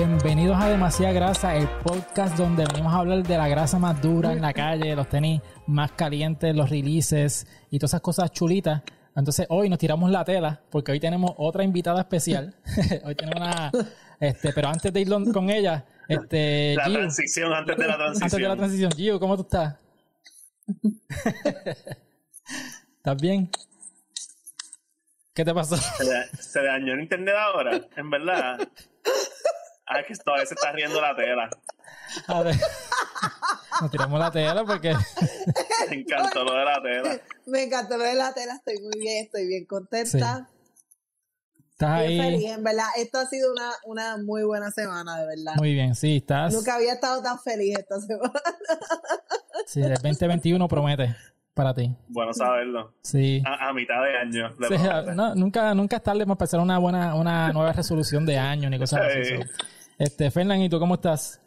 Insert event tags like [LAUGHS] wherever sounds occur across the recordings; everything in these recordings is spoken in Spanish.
Bienvenidos a Demasiada Grasa, el podcast donde venimos a hablar de la grasa más dura en la calle, los tenis más calientes, los releases y todas esas cosas chulitas. Entonces hoy nos tiramos la tela porque hoy tenemos otra invitada especial. [LAUGHS] hoy tenemos una, este, pero antes de ir con ella, este, la transición antes de la transición. Antes de la transición, Gio, ¿cómo tú estás? [LAUGHS] ¿Estás bien? ¿Qué te pasó? Se, dañó el internet ahora, en verdad. [LAUGHS] Ah, que todavía se está riendo la tela. A ver. Nos tiramos la tela porque. Me encantó lo de la tela. Me encantó lo de la tela, estoy muy bien, estoy bien contenta. Estás ahí. feliz, en verdad. Esto ha sido una, una muy buena semana, de verdad. Muy bien, sí, estás. Nunca había estado tan feliz esta semana. Sí, el 2021 promete para ti. Bueno saberlo. Sí. A, mitad de año. no, nunca, nunca es tarde para empezar una buena, una nueva resolución de año ni cosas así. Este, Fernán, ¿y tú cómo estás?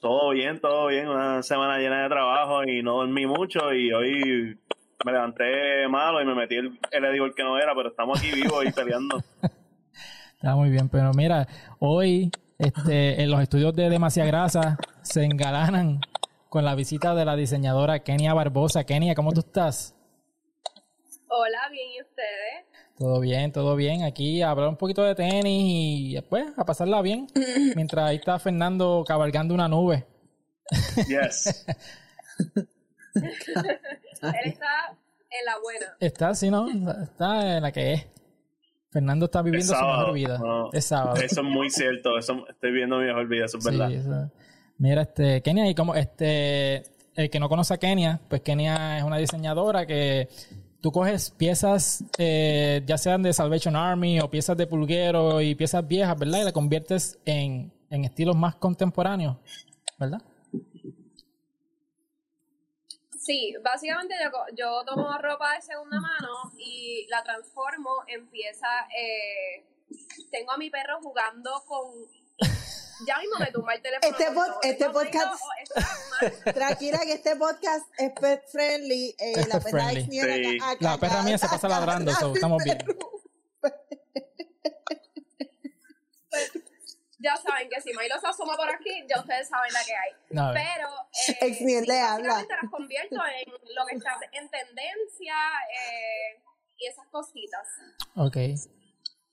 Todo bien, todo bien. Una semana llena de trabajo y no dormí mucho y hoy me levanté malo y me metí el, el que no era, pero estamos aquí vivos y peleando. [LAUGHS] Está muy bien, pero mira, hoy este, en los estudios de Demasiada Grasa se engalanan con la visita de la diseñadora Kenia Barbosa. Kenia, ¿cómo tú estás? Hola, bien, ¿y ustedes? Todo bien, todo bien. Aquí a hablar un poquito de tenis y después a pasarla bien. [LAUGHS] mientras ahí está Fernando cabalgando una nube. Yes. [LAUGHS] Él está en la buena. Está, sí, ¿no? Está en la que es. Fernando está viviendo su mejor vida. es sábado. Eso es muy cierto. Eso, estoy viviendo mi mejor vida, eso es verdad. Mira, este, Kenia, y como este, el que no conoce a Kenia, pues Kenia es una diseñadora que tú coges piezas, eh, ya sean de Salvation Army o piezas de pulguero y piezas viejas, ¿verdad? Y la conviertes en, en estilos más contemporáneos, ¿verdad? Sí, básicamente yo, yo tomo ropa de segunda mano y la transformo en pieza. Eh, tengo a mi perro jugando con ya mismo me tumba el teléfono. Este, este podcast. [LAUGHS] tranquila que este podcast es pet friendly. Eh, la perra sí. La perra mía se pasa ladrando, estamos bien. ya saben que si Milo se asoma por aquí, ya ustedes saben la que hay. Pero [LAUGHS] eh, le habla. las convierto en lo que está en tendencia eh, y esas cositas. Ok.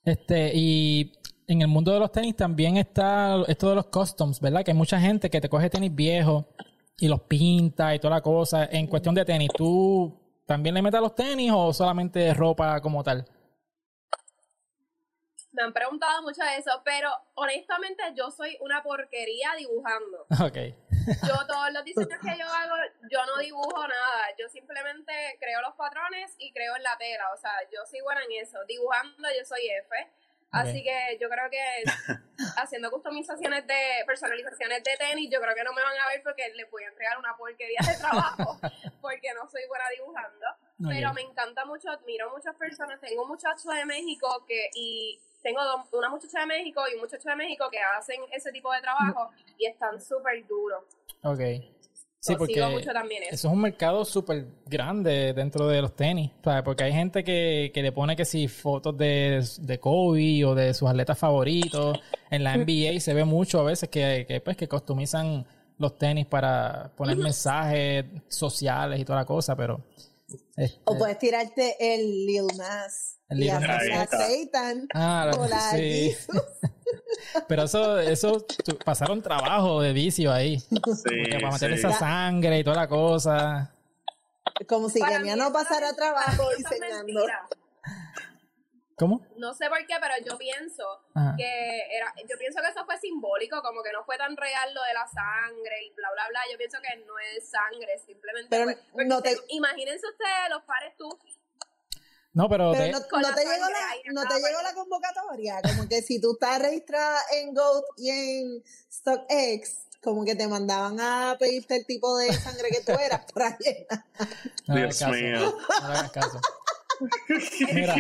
Este, y en el mundo de los tenis también está esto de los customs, ¿verdad? Que hay mucha gente que te coge tenis viejos y los pinta y toda la cosa. En cuestión de tenis, ¿tú también le metes a los tenis o solamente ropa como tal? Me han preguntado mucho de eso, pero honestamente yo soy una porquería dibujando. [LAUGHS] Ok. yo todos los diseños que yo hago, yo no dibujo nada. Yo simplemente creo los patrones y creo en la tela. O sea, yo soy buena en eso. Dibujando yo soy F. Así que yo creo que [LAUGHS] haciendo customizaciones de personalizaciones de tenis, yo creo que no me van a ver porque les voy a entregar una porquería de trabajo [LAUGHS] porque no soy buena dibujando. Pero me encanta mucho, admiro muchas personas. Tengo un muchacho de México que y tengo una muchacha de México y un muchacho de México que hacen ese tipo de trabajo y están súper duros. Ok. Sí, porque eso. es un mercado súper grande dentro de los tenis, porque hay gente que, le pone que si fotos de, de Kobe o de sus atletas favoritos, [LAUGHS] en la NBA se ve mucho a veces que, que, pues, que customizan los tenis para poner mensajes sociales y toda la cosa, pero... Este o puedes tirarte el Lil Nas el y aceitan ah, sí. [LAUGHS] Pero eso, eso pasaron trabajo de vicio ahí. Sí, para meter esa sangre y toda la cosa. Como si Kenia no pasara trabajo diseñando. ¿Cómo? No sé por qué, pero yo pienso que era, yo pienso que eso fue simbólico, como que no fue tan real lo de la sangre y bla bla bla. Yo pienso que no es sangre, simplemente. Pero no te... Imagínense ustedes, los pares tú, no, pero, no, te, llegó la, no te llegó la convocatoria, como que si tú estás registrada en GOAT y en StockX, como que te mandaban a pedirte el tipo de sangre que tú eras por [LAUGHS] ahí. Dios mío. No hagas caso. Mira,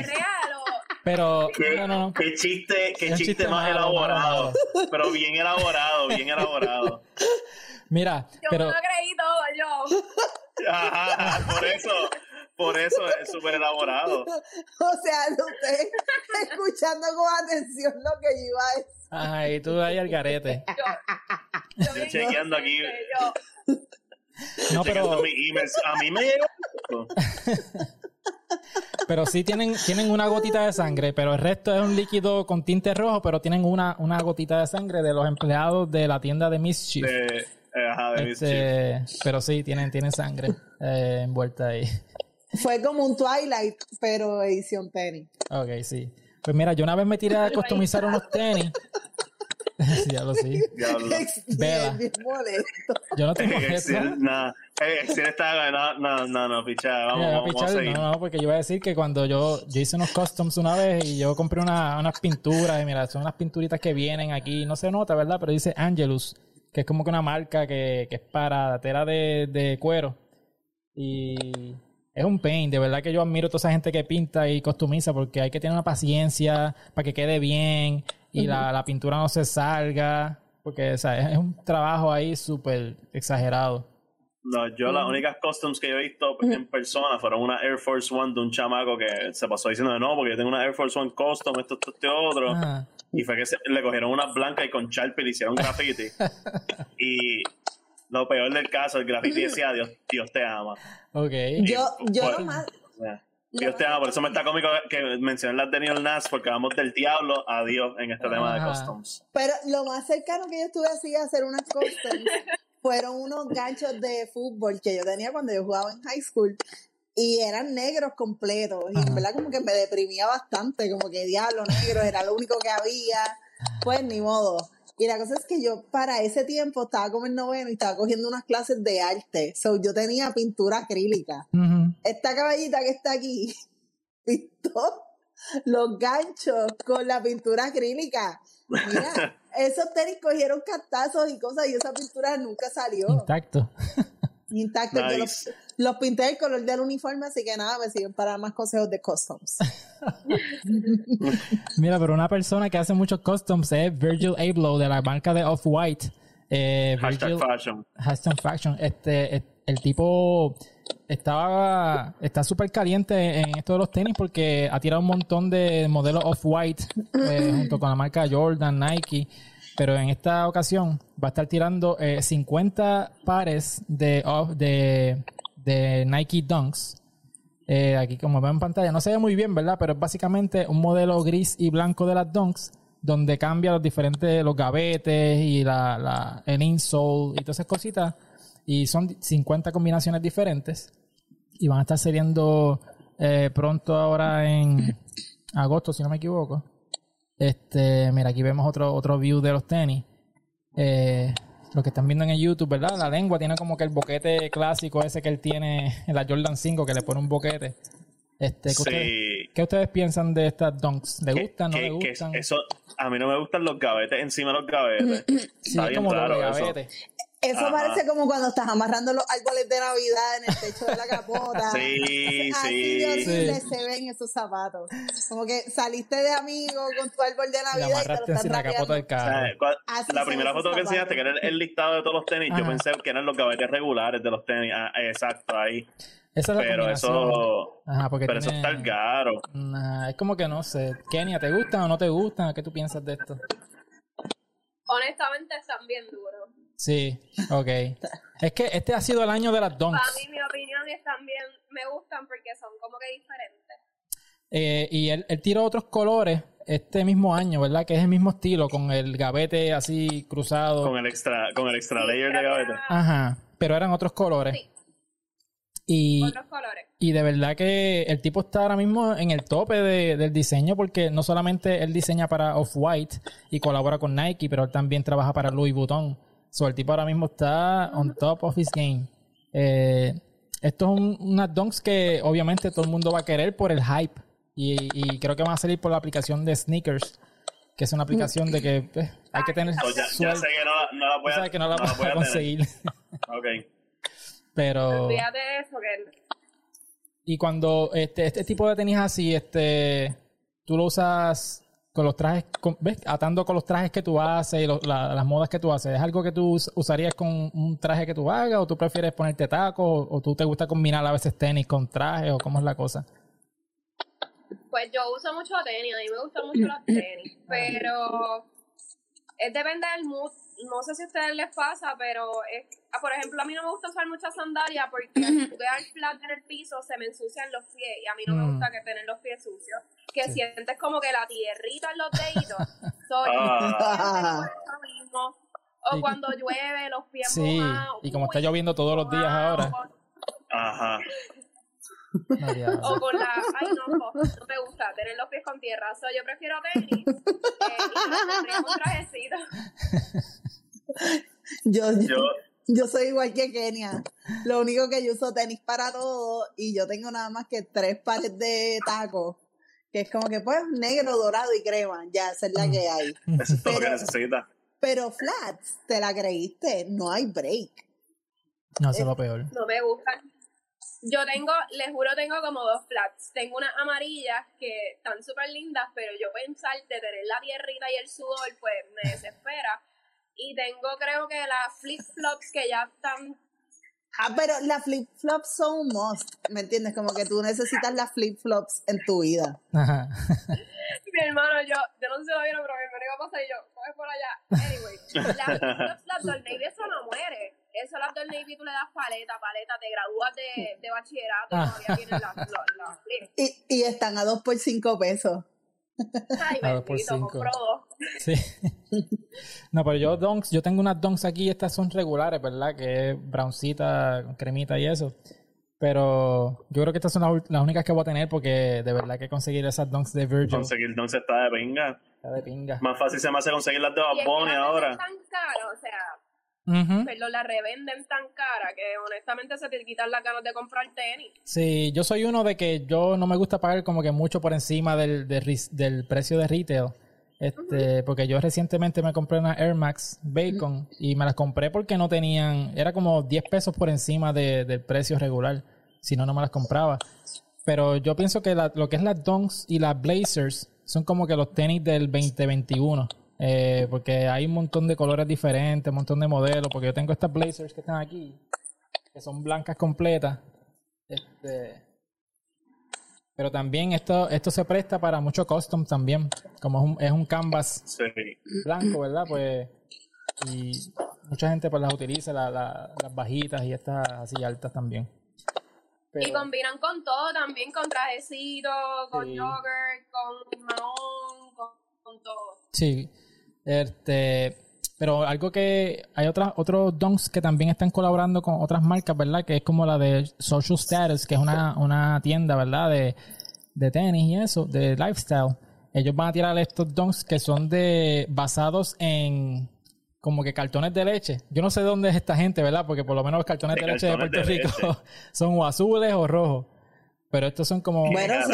pero ¿Qué, no, no, qué chiste, qué chiste, más elaborado, pero bien elaborado, bien elaborado. Mira, yo pero me lo creí todo yo. Ajá, por eso Por eso es súper elaborado. [LAUGHS] o sea, usted escuchando con atención lo que yo iba a decir. Ay, tú ahí al garete. [LAUGHS] Yo, yo chequeando aquí. No, pero... A mí me llegó. pero sí tienen, tienen una gotita de sangre, pero el resto es un líquido con tinte rojo, pero tienen una, una gotita de sangre de los empleados de la tienda de Mischief. De, eh, ajá, de este, Pero sí, tienen, tienen sangre eh, envuelta ahí. Fue como un Twilight, pero edición tenis. Ok, sí. Pues mira, yo una vez me tiré a customizar unos tenis [LAUGHS] ya lo sé. Vela. Yo no tengo eso. No, Excel está. No, no, no, no. Vamos, vamos, a seguir. No, no, porque yo iba a decir que cuando yo, yo hice unos customs una vez y yo compré una, unas pinturas, y mira, son unas pinturitas que vienen aquí, no se nota, ¿verdad? Pero dice Angelus, que es como que una marca que, que es para tela de, de cuero. Y es un pain, de verdad que yo admiro a toda esa gente que pinta y costumiza porque hay que tener una paciencia para que quede bien y la, la, pintura no se salga, porque o sea, es, un trabajo ahí súper exagerado. No, yo las únicas customs que yo he visto en persona fueron una Air Force One de un chamaco que se pasó diciendo no, porque yo tengo una Air Force One custom, esto, esto, este otro. Y fue que le cogieron una blanca y con Sharpie le hicieron graffiti. [LAUGHS] y lo peor del caso, el graffiti [LAUGHS] decía Dios, Dios te ama. Ok. yo, yo más Dios te ama, por eso me está cómico que mencioné las de Neil Nas, porque vamos del diablo a Dios en este tema de customs. Pero lo más cercano que yo estuve así a hacer unas customs [LAUGHS] fueron unos ganchos de fútbol que yo tenía cuando yo jugaba en high school y eran negros completos y en verdad como que me deprimía bastante, como que diablo negro era lo único que había, pues ni modo. Y la cosa es que yo para ese tiempo estaba como en noveno y estaba cogiendo unas clases de arte. So yo tenía pintura acrílica. Esta caballita que está aquí [LAUGHS] pintó los ganchos con la pintura acrílica. Mira, [LAUGHS] esos tenis cogieron cartazos y cosas y esa pintura nunca salió. Intacto. Intacto. los, pinté el color del uniforme, así que nada, me siguen para más consejos de customs. [LAUGHS] Mira, pero una persona que hace muchos customs es Virgil Abloh de la marca de Off-White. Eh, hashtag fashion. Hashtag fashion. Este, el tipo estaba está súper caliente en esto de los tenis porque ha tirado un montón de modelos Off-White eh, [LAUGHS] junto con la marca Jordan, Nike pero en esta ocasión va a estar tirando 50 eh, pares de, de, de Nike Dunks. Eh, aquí como ven en pantalla, no se ve muy bien, ¿verdad? Pero es básicamente un modelo gris y blanco de las Dunks, donde cambia los diferentes, los gavetes y la, la, el insole y todas esas cositas. Y son 50 combinaciones diferentes. Y van a estar saliendo eh, pronto ahora en agosto, si no me equivoco. Este, mira, aquí vemos otro, otro view de los tenis. Eh, lo que están viendo en el YouTube, ¿verdad? La lengua tiene como que el boquete clásico ese que él tiene en [LAUGHS] la Jordan 5, que le pone un boquete. Este, ¿qué, ustedes, piensan de estas donks? ¿Le gustan, no le gustan? eso, a mí no me gustan los gavetes encima de los gavetes. sí, Está como raro eso parece como cuando estás amarrando los árboles de Navidad en el techo de la capota. [LAUGHS] Sí, Así sí. de se ven esos zapatos. Como que saliste de amigo con tu árbol de Navidad y, te lo estás la capota del carro. la primera foto que enseñaste, que era el, listado de todos los tenis, yo pensé que eran los gavetes regulares de los tenis. Ah, exacto, ahí. Esa es la pero eso, Ajá, porque pero eso está caro. es como que no sé. Kenia, ¿te gustan o no te gustan? ¿Qué tú piensas de esto? Honestamente están bien duros. Sí, ok. es que este ha sido el año de las donks. Para mí, mi opinión es también, me gustan porque son como que diferentes. Eh, y él, él, tiró otros colores este mismo año, ¿verdad? Que es el mismo estilo, con el gavete así cruzado. Con el extra, con el extra layer de gavete. Ajá, pero eran otros colores. Sí. Y, otros colores. y de verdad que el tipo está ahora mismo en el tope de, del diseño porque no solamente él diseña para Off-White y colabora con Nike, pero él también trabaja para Louis Vuitton. So, el tipo ahora mismo está on top of his game. Eh, esto es un, unas donks que obviamente todo el mundo va a querer por el hype. Y, creo que van a salir por la aplicación de Sneakers, que es una aplicación de que pues, hay que tener ya, sé que no, la voy a, que no la, voy a, conseguir. [LAUGHS] ok. Pero... eso, Y cuando este, este tipo de tenis así, este, tú lo usas con los trajes, ¿ves? Atando con los trajes que tú haces y las modas que tú haces. ¿Es algo que tú usarías con un traje que tú hagas o tú prefieres ponerte tacos o, tú te gusta combinar a veces tenis con trajes o cómo es la cosa? Pues yo uso mucho tenis, a mí me gustan mucho los tenis, pero es depende del mood. No sé si a ustedes les pasa, pero es, ah, por ejemplo, a mí no me gusta usar mucha sandalia porque si quedar flat en el piso se me ensucian los pies y a mí no me mm. gusta que tener los pies sucios. Que sientes como que la tierrita en los deditos. [LAUGHS] Soy ah. mismo. O cuando llueve, los pies sí. Y como está lloviendo todos los días ahora. Ajá o con la. Ay, no, no, me gusta tener los pies con tierra. So, yo prefiero tenis eh, y me un trajecito. Yo, yo, yo, soy igual que Kenia. Lo único que yo uso tenis para todo y yo tengo nada más que tres pares de tacos. Que es como que pues negro, dorado y crema. Ya, esa es la que hay. Eso es todo lo que necesita. Pero flats, te la creíste, no hay break. No, eso es lo peor. No me gustan. Yo tengo, les juro, tengo como dos flats. Tengo unas amarillas que están súper lindas, pero yo pensar de tener la tierrita y el sudor, pues me desespera. Y tengo, creo que las flip-flops que ya están Ah, pero las flip-flops son un must, ¿me entiendes? Como que tú necesitas las flip-flops en tu vida. Ajá. [LAUGHS] mi hermano, yo, yo no sé lo vieron, pero mi hermano iba a pasar y yo, coge por allá. Anyway, las flip-flops, las Navy, eso no muere. Eso las del Navy tú le das paleta, paleta, te gradúas de, de bachillerato y todavía tienes las, las, Y, y están a dos por cinco pesos. Ay, a dos por cinco. Sí. [LAUGHS] no, pero yo donks, yo tengo unas donks aquí, estas son regulares, ¿verdad? Que es browncita, cremita y eso. Pero yo creo que estas son las, únicas que voy a tener porque de verdad que conseguir esas donks de Virgil. Conseguir donks está de pinga. Está de pinga. Más fácil se me hace conseguir las de Bad ahora. Tan caro, o sea, pero la revenden tan cara que honestamente se te quitan las ganas de comprar tenis. Sí, yo soy uno de que yo no me gusta pagar como que mucho por encima del, del, precio de retail. Este, porque yo recientemente me compré una Air Max Bacon y me las compré porque no tenían, era como 10 pesos por encima del precio regular, si no, no me las compraba. Pero yo pienso que lo que es las Dunks y las Blazers son como que los tenis del 2021. Eh, porque hay un montón de colores diferentes, un montón de modelos. Porque yo tengo estas blazers que están aquí, que son blancas completas. Este, pero también esto, esto se presta para mucho custom también. Como es un, es un canvas blanco, ¿verdad? Pues. Y mucha gente pues las utiliza, las bajitas y estas así altas también. Y combinan con todo también, con trajecito, con jogger, con mahón, con, con todo. Sí. Este, pero algo que hay otras otros donks que también están colaborando con otras marcas, ¿verdad? Que es como la de Social Status, que es una, una tienda, ¿verdad? De, de tenis y eso, de lifestyle. Ellos van a tirar estos donks que son de basados en como que cartones de leche. Yo no sé dónde es esta gente, ¿verdad? Porque por lo menos los cartones de, leche de Puerto Rico [LAUGHS] son o azules o rojos. Pero estos son como... Bueno, sí.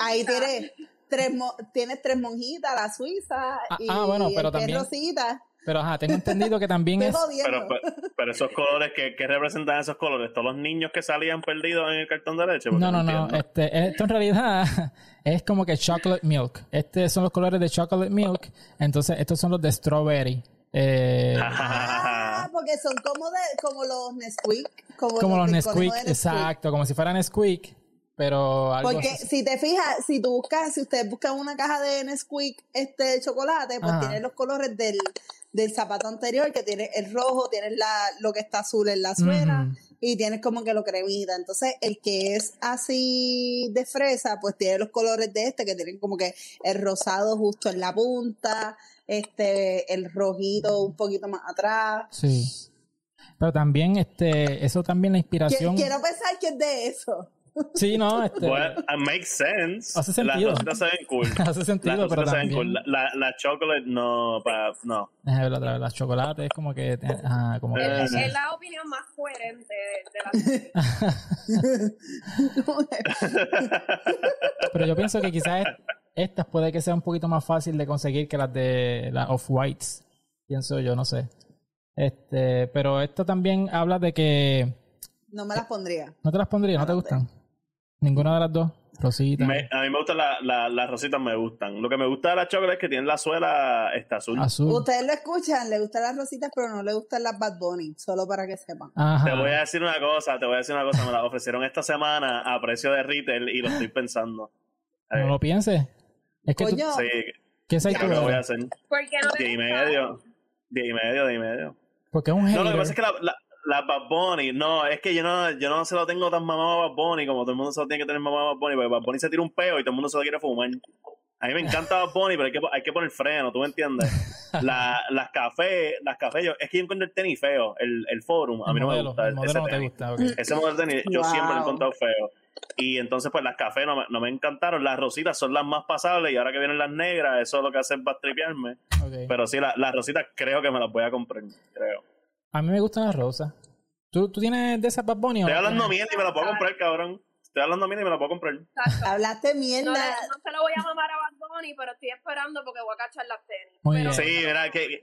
Ahí tiene tres tienes tres monjitas, la suiza ah, y ah, bueno, pero también, Rosita. Pero ajá, tengo entendido que también es. Pero, pero, esos colores, ¿qué, ¿qué, representan esos colores? ¿Todos los niños que salían perdidos en el cartón de leche? No, no, no. Este, esto en realidad [LAUGHS] es como que chocolate milk. Estos son los colores de chocolate milk. Entonces, estos son los de strawberry. Eh, [LAUGHS] ah, porque son como, de, como los Nesquik. Como, como los, Nesquik, exacto. Como si fueran Nesquik pero algo Porque si te fijas, si tú buscas, si ustedes buscan una caja de Nesquik este chocolate, pues tiene los colores del, del zapato anterior, que tiene el rojo, tienes la, lo que está azul en la suela, y tienes como que lo cremita. Entonces, el que es así de fresa, pues tiene los colores de este, que tienen como que el rosado justo en la punta, este, el rojito un poquito más atrás. Sí. Pero también, este, eso también la inspiración. Quiero pensar que es de eso. Sí, no, este. Well, it makes sense. [LAUGHS] Hace sentido. Las rositas se ven cool. Hace sentido, las pero también. Cool. La, la, chocolate no, para, no. Es la, la chocolate es como que. Ajá, como que es, es la opinión más coherente de, la [LAUGHS] [LAUGHS] Pero yo pienso que quizás estas puede que sea un poquito más fácil de conseguir que las de las Off-Whites. Pienso yo, no sé. Este, pero esto también habla de que no me las pondría. ¿No te las pondría? ¿No te gustan? ¿Ninguna de las dos? Rositas. a mí me gustan las rositas, me gustan. Lo que me gusta de las chocolates es que tienen la suela esta azul. Ustedes lo escuchan, le gustan las rositas, pero no le gustan las Bad Bunny, solo para que sepan. Te voy a decir una cosa, te voy a decir una cosa. Me las ofrecieron esta semana a precio de retail y lo estoy pensando. No lo pienses. Es que Coño. Sí. ¿Qué es lo voy a hacer? ¿Por qué no Diez y medio. Diez y medio, diez y medio. Porque es un No, lo que pasa es que la, la Bad Bunny, no, es que yo no, yo no se lo tengo tan mamado a Bad Bunny como todo el mundo se lo tiene que tener mamado a Bad Bunny, porque Bad Bunny se tira un peo y todo el mundo se lo quiere fumar. A mí me encanta Bad Bunny, pero hay que, hay que poner freno, ¿tú me entiendes? [LAUGHS] La, las cafés, las cafés, yo, es que yo encuentro el tenis feo, el, el forum, a mí no me gusta. El modelo no te gusta, Ese modelo de tenis, yo siempre lo he encontrado feo. Y entonces, pues las cafés no me, no me, encantaron. Las rositas son las más pasables y ahora que vienen las negras, eso es lo que hace es tripearme. Pero sí, las rositas creo que me las voy a comprar, creo. A mí me gustan las rosas. ¿Tú, tú tienes de esas Bad Bunny Estoy hablando mierda y me la puedo comprar, cabrón. Estoy hablando mierda y me la puedo comprar. Hablaste mierda. No, no, se lo voy a mamar a Bad Bunny, pero estoy esperando porque voy a cachar las tenis. Sí, mira, que,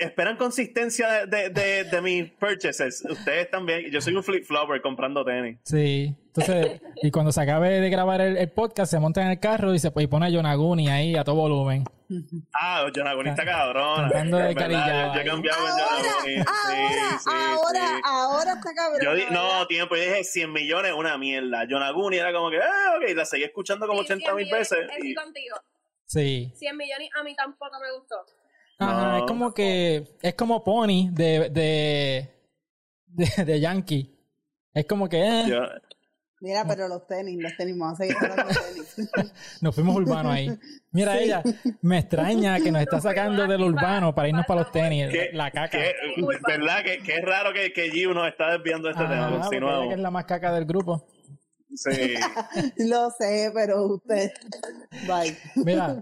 esperan consistencia de, de, de, mis purchases. Ustedes también. Yo soy un flip-flopper comprando tenis. Sí. Entonces, y cuando se acabe de grabar el, podcast, se monta en el carro y se y pone a Yonaguni ahí a todo volumen. Ah, Yonaguni está cabrón. Cantando de carilla. Yo he cambiado. Ahora, sí, ahora, sí. ahora está cabrón. Yo di, no, tiempo, yo dije 100 millones, una mierda. Yonaguni era como que, ah, ok, la seguí escuchando como 80 mil veces. Y... contigo. Sí. 100 millones a mí tampoco me gustó. Ajá, es como que. Es como Pony de. de. de, de Yankee. Es como que. Eh. Mira, pero los tenis, los tenis, vamos a seguir hablando de tenis. [LAUGHS] nos fuimos urbanos ahí. Mira ella, me extraña que nos está sacando del urbano para irnos para los tenis. la caca. ¿Verdad? Que, es raro que, que Giu nos está desviando de este tema. que es la más caca del grupo. Sí. [LAUGHS] Lo sé, pero usted. Bye. Mira.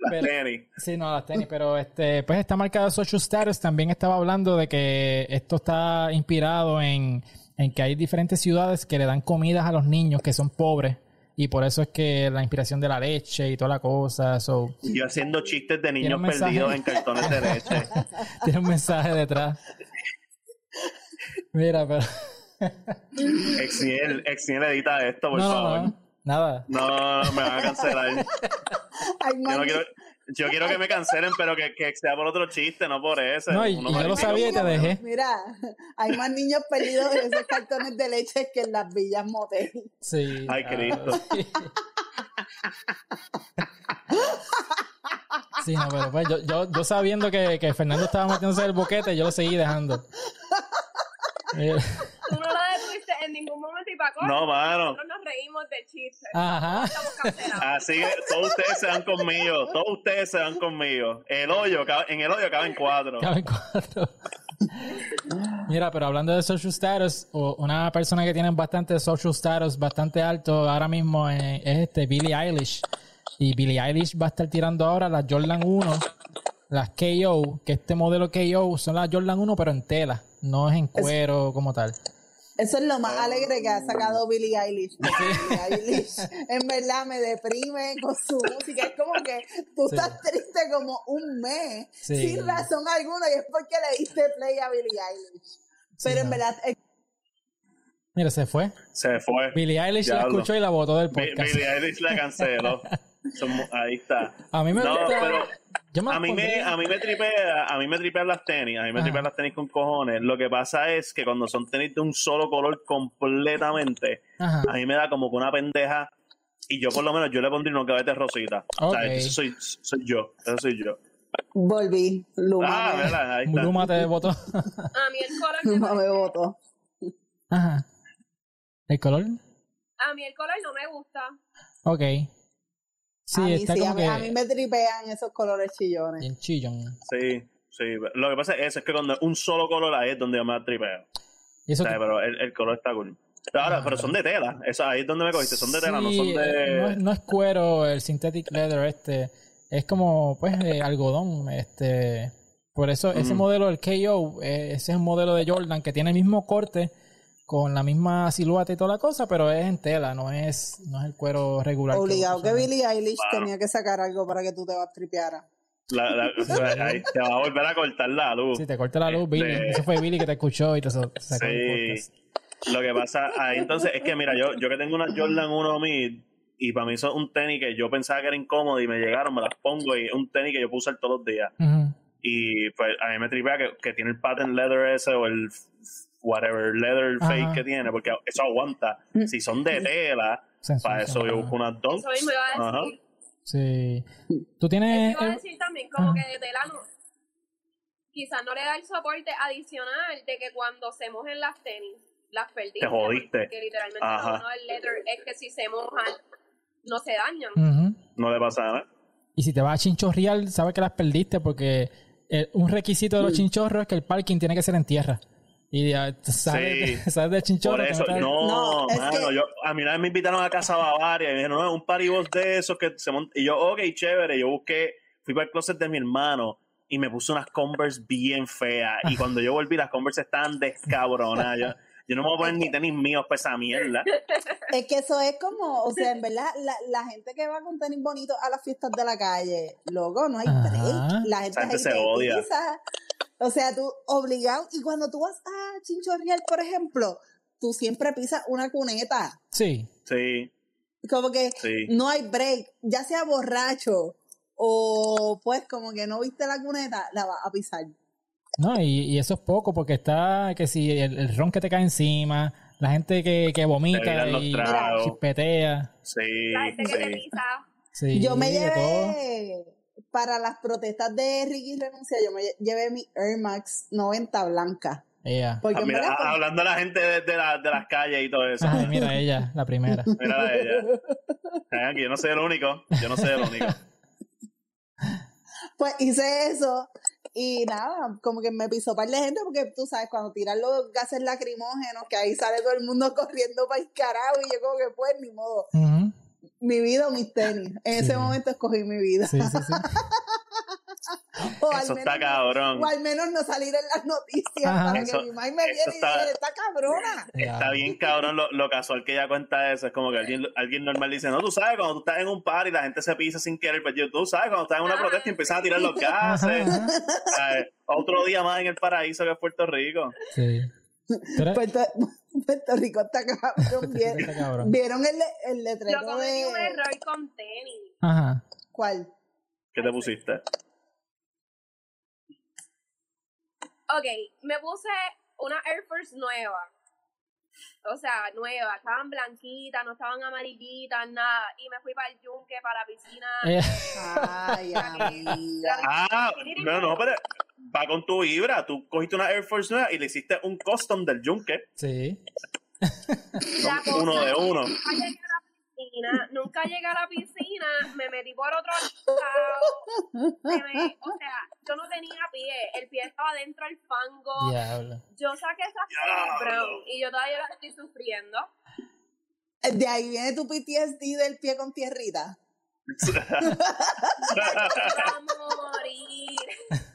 Las tenis. Sí, no, las tenis, pero este, pues esta marca de Social Status también estaba hablando de que esto está inspirado en, en que hay diferentes ciudades que le dan comidas a los niños que son pobres y por eso es que la inspiración de la leche y toda la cosa. So, Yo haciendo chistes de niños perdidos en cartones de leche. [LAUGHS] Tiene un mensaje detrás. Mira, pero. [LAUGHS] Exiel, Exiel edita esto, por favor. Nada. No, me van a cancelar. yo, no quiero, yo quiero que me cancelen, pero que, que, sea por otro chiste, no por ese. No, y, yo lo sabía y te dejé. Mira, hay más niños perdidos en esos cartones de leche que en las villas motel. Sí. Ay, Cristo. Sí, no, pero pues yo, yo, yo sabiendo que, que Fernando estaba metiéndose el boquete, yo lo seguí dejando. Tú no lo detuviste en ningún No, mano. Nosotros nos reímos de chistes. Ajá. Así que todos ustedes se van conmigo. Todos ustedes se van conmigo. El hoyo, en el hoyo caben cuatro. Caben cuatro. Mira, pero hablando de social status, una persona que tiene bastante social status, bastante alto ahora mismo es, este Billie Eilish. Y Billie Eilish va a estar tirando ahora las Jordan 1, las KO, que este modelo KO son las Jordan 1 pero en tela, no es en cuero como tal. Eso es lo más alegre que ha sacado Billie Eilish. Billie Eilish en verdad me deprime con su música. Es como que tú estás triste como un mes sin razón alguna y es porque le diste play a Billie Eilish. Pero en verdad... Mira, se fue. Se fue. Billie Eilish la escuchó y la botó del podcast. Billie Eilish la canceló. [LAUGHS] ahí está. A mí me no, pero a mí me, a mí me tripea, a mí me tripean las tenis, a mí me tripean las tenis con cojones. Lo que pasa es que cuando son tenis de un solo color completamente, a mí me da como que una pendeja y yo por lo menos yo le pondría unos cabetes rosita. O sea, eso soy, soy yo, eso soy yo. Volví, Luma. Ah, ¿verdad? Ahí está. Luma te votó. a mí el color Luma me votó. Ajá. ¿El color? A mí el color no me gusta. Ok. Sí, a mí, está como a, mí, a mí me tripean esos colores chillones. En chillón. Sí, sí. Lo que pasa es eso, es que cuando un solo color ahí es donde yo me tripeo. ¿Y eso Pero el, el, color está cool. Ahora, pero son de tela. Eso, ahí es donde me cogiste. Son de tela, no son de. Eh, no, no, es cuero, el synthetic leather este. Es como, pues, eh, algodón. Este. Por eso, ese modelo, del KO, eh, ese es un modelo de Jordan que tiene el mismo corte con la misma silueta y toda la cosa, pero es en tela, no es, no es el cuero regular. Obligado que, Billie Eilish tenía que sacar algo para que tú te vas tripearas. La, la, [LAUGHS] ahí te va a volver a cortar la luz. Sí, te corta la luz, Billy. Este Ese fue Billy que te escuchó y te sacó Sí. Lo que pasa ahí entonces es que, mira, yo, yo que tengo una Jordan 1 Mid, Y para mí eso es un tenis que yo pensaba que era incómodo y me llegaron, me las pongo y es un tenis que yo puedo usar todos los días. Y pues a mí me tripea que, que, tiene el patent leather ese o el whatever leather fake que tiene, porque eso aguanta. Mm. Si son de tela, para eso yo busco unas dos. Eso mismo iba a decir. Sí. Tú tienes. Iba a decir también, como que de tela no. Quizás no le da el soporte adicional de que cuando se mojen las tenis, las perdiste. Te jodiste. Porque literalmente Ajá. el leather es que si se mojan, no se dañan. No le pasa nada. Y si te vas a chinchorreal, sabes que las perdiste porque un requisito de los chinchorros es que el parking tiene que ser en tierra. Y ya, ¿sabes, sí. [LAUGHS] ¿sabes de chinchorro? no, mano, yo, a mí una vez me invitaron a Casa Bavaria y me dijeron, no, un paribos de esos que se montan. Y yo, ok, chévere. Yo busqué, fui para el closet de mi hermano y me puse unas Converse bien feas. Y cuando yo volví, las Converse estaban descabronadas. Yo, yo no me voy a poner ni tenis míos para esa mierda. Es que eso es como, o sea, en verdad, la, la gente que va con tenis bonitos a las fiestas de la calle, loco, no hay break. La gente, se odia. O sea, tú obligado. Y cuando tú vas a Chinchorreal, por ejemplo, tú siempre pisas una cuneta. Sí. Sí. Como que no hay break, ya sea borracho o pues como que no viste la cuneta, la vas a pisar. No, y, y, eso es poco, porque está que si el, ron que te cae encima, la gente que, que vomita y chispetea. Sí, la gente que te pisa. Sí, Yo me llevé para las protestas de Ricky Renuncia, yo me llevé mi Air Max 90 blanca. Ella. Ah, mira, hablando a la gente de, de, de, las calles y todo eso. mira ella, la primera. [LAUGHS] Mira ella. Aquí, yo no soy el único. Yo no soy el único. [LAUGHS] Pues hice eso y nada, como que me pisó par de gente porque tú sabes, cuando tiran los gases lacrimógenos, que ahí sale todo el mundo [LAUGHS] corriendo para el carajo y yo como que pues ni modo. Mi vida o mis tenis. En ese momento escogí mi vida. Sí, sí, sí. [LAUGHS] o Eso está cabrón. O al menos no salir en las noticias para que mi mamá me viene y diga, está cabrona. Está bien cabrón lo, lo, casual que ella cuenta eso. Es como que alguien, alguien normal dice, no, tú sabes, cuando tú estás en un par y la gente se pisa sin querer, pero pues tú sabes, cuando estás en una protesta y empiezan a tirar los gases. Otro día más en el paraíso que es Puerto Rico. Sí. Puerto, [LAUGHS] Puerto, Rico está cabrón. ¿Vieron, ¿vieron el, el letrero Yo cometí un error con tenis. Ajá. ¿Cuál? ¿Qué te pusiste? Ok, me puse una Air Force nueva. O sea, nueva. Estaban blanquitas, no estaban amarillitas, nada. Y me fui para el yunque, para la piscina. Eh. Ay, [LAUGHS] amiga. Ah, no, no, pero va con tu vibra. Tú cogiste una Air Force nueva y le hiciste un custom del yunque. Sí. uno de uno nunca llegué a la piscina, me metí por otro lado, o sea, yo no tenía pie, el pie estaba dentro del fango, yo saqué esa brown y yo todavía la estoy sufriendo. De ahí viene tu PTSD del pie con tierrita. Vamos a morir. [LAUGHS]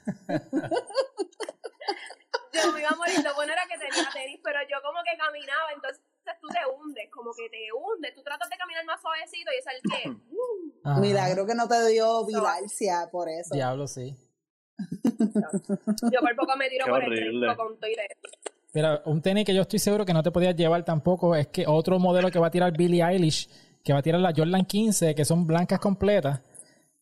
yo me iba a morir, lo bueno era que tenía tenis, pero yo como que caminaba, entonces tú te hundes, como que te hundes. Tú tratas de caminar más suavecito y es el que. Uh. Milagro que no te dio vilalcia por eso. Diablo, sí. yo por poco me tiro por el con Pero un tenis que yo estoy seguro que no te podías llevar tampoco es que otro modelo que va a tirar Billie Eilish, que va a tirar la Jordan 15, que son blancas completas.